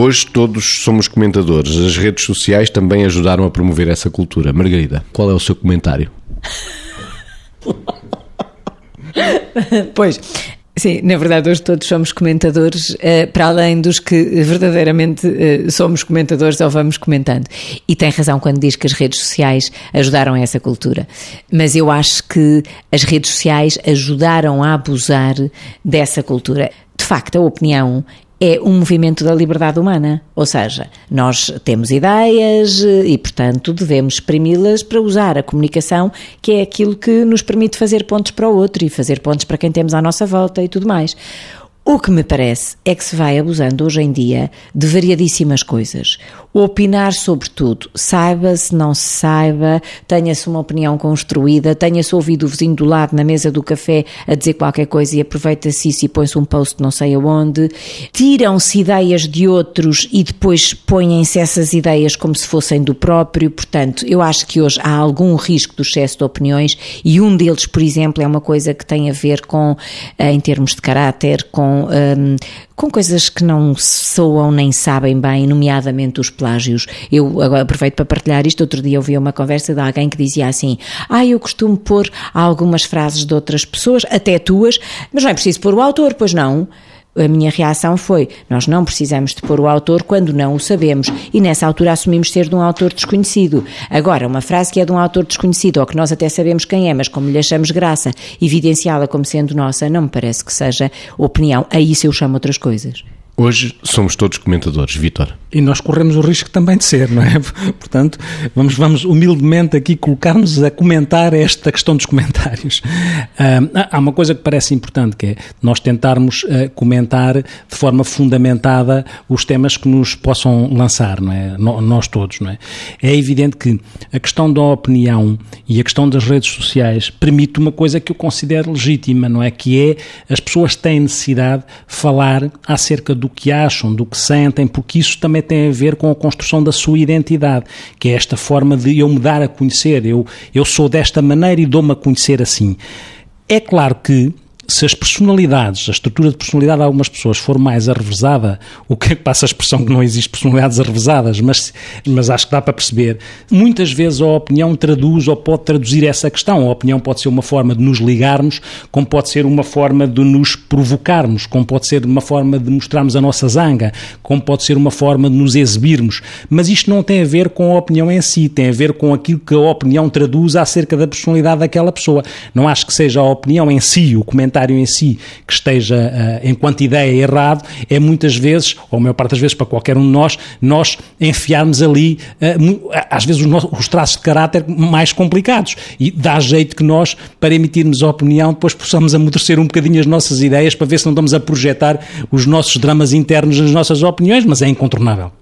Hoje todos somos comentadores. As redes sociais também ajudaram a promover essa cultura. Margarida, qual é o seu comentário? pois, Sim, na verdade, hoje todos somos comentadores, eh, para além dos que verdadeiramente eh, somos comentadores ou vamos comentando. E tem razão quando diz que as redes sociais ajudaram a essa cultura. Mas eu acho que as redes sociais ajudaram a abusar dessa cultura. De facto, a opinião é um movimento da liberdade humana. Ou seja, nós temos ideias e, portanto, devemos exprimi-las para usar a comunicação, que é aquilo que nos permite fazer pontos para o outro e fazer pontos para quem temos à nossa volta e tudo mais. O que me parece é que se vai abusando hoje em dia de variadíssimas coisas. Opinar sobre tudo, saiba-se, não se saiba, tenha-se uma opinião construída, tenha-se ouvido o vizinho do lado na mesa do café a dizer qualquer coisa e aproveita-se isso e põe-se um post não sei aonde. Tiram-se ideias de outros e depois põem-se essas ideias como se fossem do próprio. Portanto, eu acho que hoje há algum risco do excesso de opiniões e um deles, por exemplo, é uma coisa que tem a ver com, eh, em termos de caráter, com um, com coisas que não soam nem sabem bem, nomeadamente os plágios. Eu agora aproveito para partilhar isto. Outro dia ouvi uma conversa de alguém que dizia assim: Ah, eu costumo pôr algumas frases de outras pessoas, até tuas, mas não é preciso pôr o autor, pois não a minha reação foi: nós não precisamos de pôr o autor quando não o sabemos, e nessa altura assumimos ser de um autor desconhecido. Agora, uma frase que é de um autor desconhecido, ou que nós até sabemos quem é, mas como lhe achamos graça, evidenciá-la como sendo nossa, não me parece que seja opinião. A isso eu chamo outras coisas. Hoje somos todos comentadores, Vítor. E nós corremos o risco também de ser, não é? Portanto, vamos, vamos humildemente aqui colocar-nos a comentar esta questão dos comentários. Uh, há uma coisa que parece importante, que é nós tentarmos uh, comentar de forma fundamentada os temas que nos possam lançar, não é? No, nós todos, não é? É evidente que a questão da opinião e a questão das redes sociais permite uma coisa que eu considero legítima, não é? Que é as pessoas têm necessidade de falar acerca do do que acham, do que sentem, porque isso também tem a ver com a construção da sua identidade, que é esta forma de eu me dar a conhecer, eu, eu sou desta maneira e dou-me a conhecer assim. É claro que se as personalidades, a estrutura de personalidade de algumas pessoas for mais arrevesada, o que é que passa a expressão que não existe personalidades arrevesadas, mas, mas acho que dá para perceber, muitas vezes a opinião traduz ou pode traduzir essa questão. A opinião pode ser uma forma de nos ligarmos, como pode ser uma forma de nos provocarmos, como pode ser uma forma de mostrarmos a nossa zanga, como pode ser uma forma de nos exibirmos. Mas isto não tem a ver com a opinião em si, tem a ver com aquilo que a opinião traduz acerca da personalidade daquela pessoa. Não acho que seja a opinião em si, o comentário em si que esteja, uh, enquanto ideia, errado, é muitas vezes, ou a maior parte das vezes para qualquer um de nós, nós enfiarmos ali, uh, às vezes, os, nossos, os traços de caráter mais complicados. E dá jeito que nós, para emitirmos a opinião, depois possamos amadurecer um bocadinho as nossas ideias para ver se não estamos a projetar os nossos dramas internos nas nossas opiniões, mas é incontornável.